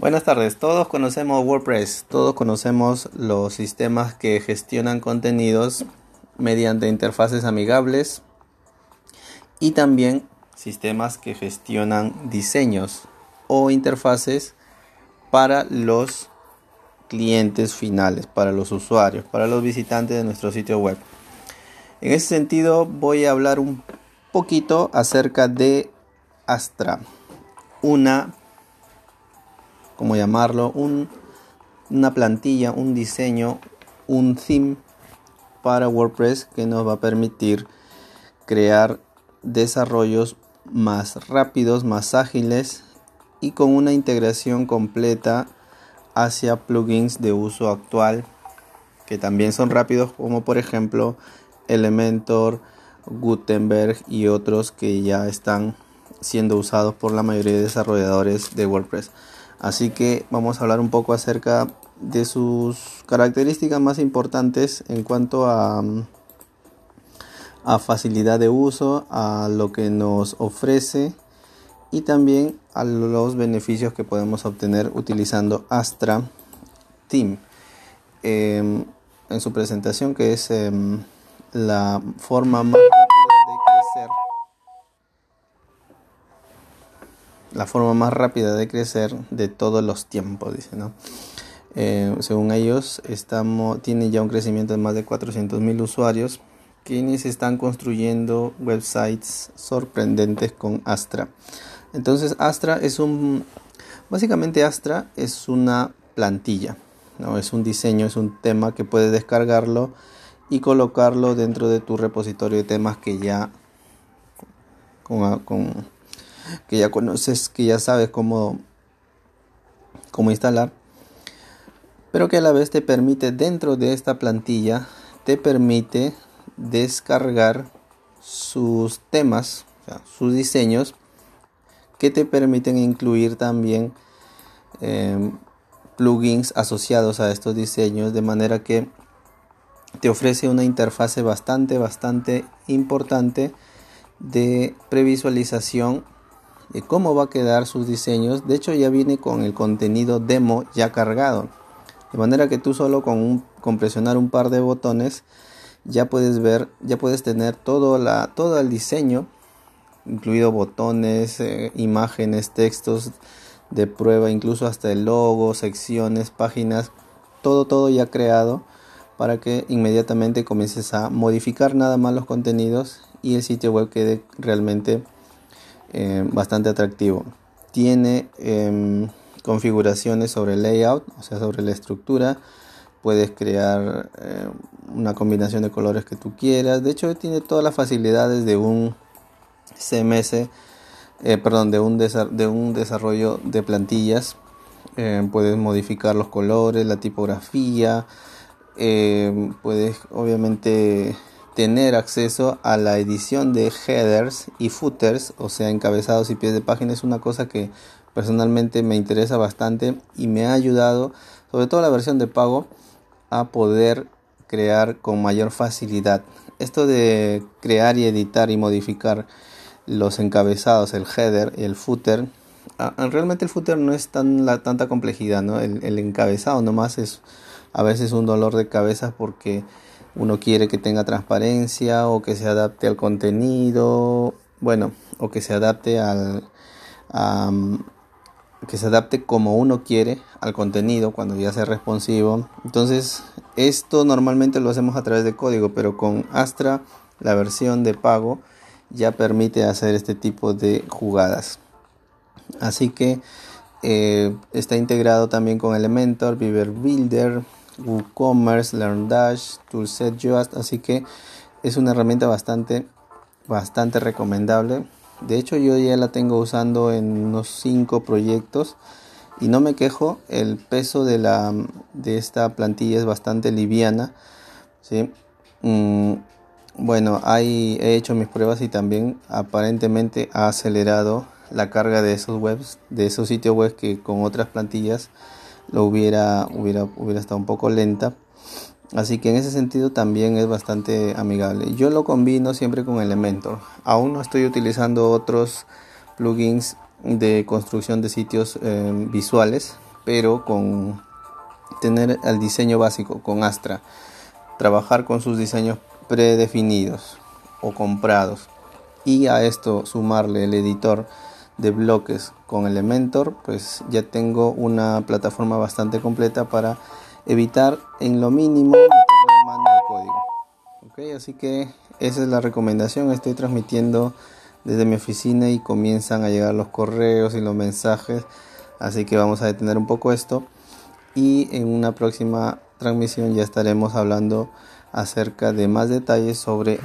Buenas tardes, todos conocemos WordPress, todos conocemos los sistemas que gestionan contenidos mediante interfaces amigables y también sistemas que gestionan diseños o interfaces para los clientes finales, para los usuarios, para los visitantes de nuestro sitio web. En ese sentido voy a hablar un poquito acerca de Astra, una como llamarlo, una plantilla, un diseño, un theme para WordPress que nos va a permitir crear desarrollos más rápidos, más ágiles y con una integración completa hacia plugins de uso actual que también son rápidos como por ejemplo Elementor, Gutenberg y otros que ya están siendo usados por la mayoría de desarrolladores de WordPress. Así que vamos a hablar un poco acerca de sus características más importantes en cuanto a, facilidad de uso, a lo que nos ofrece y también a los beneficios que podemos obtener utilizando Astra Team. Em, en su presentación que es em, la forma más la forma más rápida de crecer de todos los tiempos, dice, ¿no? Eh, según ellos, estamos, tiene ya un crecimiento de más de 400.000 usuarios quienes están construyendo websites sorprendentes con Astra. Entonces, Astra es un. Básicamente, Astra es una plantilla, ¿no? Es un diseño, es un tema que puedes descargarlo y colocarlo dentro de tu repositorio de temas que ya. con, con que ya conoces, que ya sabes cómo, cómo instalar, pero que a la vez te permite dentro de esta plantilla, te permite descargar sus temas, sus diseños, que te permiten incluir también em, plugins asociados a estos diseños, de manera que te ofrece una interfase bastante, bastante importante de previsualización de cómo va a quedar sus diseños. De hecho ya viene con el contenido demo ya cargado. De manera que tú solo con, un, presionar un par de botones ya puedes ver, ya puedes tener todo, la, todo el diseño, incluido botones, eh, imágenes, textos de prueba, incluso hasta el logo, secciones, páginas, todo, todo ya creado para que inmediatamente comiences a modificar nada más los contenidos y el sitio web quede realmente eh, bastante atractivo. Tiene em, configuraciones sobre el layout, o sea, sobre la estructura. Puedes crear eh, una combinación de colores que tú quieras. De hecho, tiene todas las facilidades de un CMS, eh, perdón, de un, de un desarrollo de plantillas. puedes modificar los colores, la tipografía. puedes, obviamente, tener acceso a la edición de headers y footers, o sea, encabezados y pies de página, es una cosa que personalmente me interesa bastante y me ha ayudado, sobre todo la versión de pago, a poder crear con mayor facilidad. Esto de crear y editar y modificar los encabezados, el header y el footer, realmente el footer no es tan la, tanta complejidad, ¿no? El, el encabezado nomás es a veces un dolor de cabeza porque uno quiere que tenga transparencia o que se adapte al contenido, bueno, o que se adapte al que se adapte como uno quiere al contenido cuando ya sea responsivo. Entonces, esto normalmente lo hacemos a través de código, pero con Astra la versión de pago ya permite hacer este tipo de jugadas. Así que eh, está integrado también con Elementor, Beaver Builder, WooCommerce, LearnDash, Toolset Yoast, así que es una herramienta bastante, bastante recomendable. De hecho, yo ya la tengo usando en unos 5 proyectos y no me quejo. El peso de, la, de esta plantilla es bastante liviana. ¿sí? Mm, bueno, ahí he hecho mis pruebas y también aparentemente ha acelerado la carga de esos webs, de esos sitios web que con otras plantillas lo hubiera, hubiera, hubiera estado un poco lenta. Así que en ese sentido también es bastante amigable. Yo lo combino siempre con Elementor. Aún no estoy utilizando otros plugins de construcción de sitios eh, visuales, pero con tener el diseño básico con Astra, trabajar con sus diseños predefinidos o comprados y a esto sumarle el editor de bloques con Elementor, pues ya tengo una plataforma bastante completa para evitar en lo mínimo mano al código. Okay, así que esa es la recomendación. Estoy transmitiendo desde mi oficina y comienzan a llegar los correos y los mensajes. Así que vamos a detener un poco esto y en una próxima transmisión ya estaremos hablando acerca de más detalles sobre.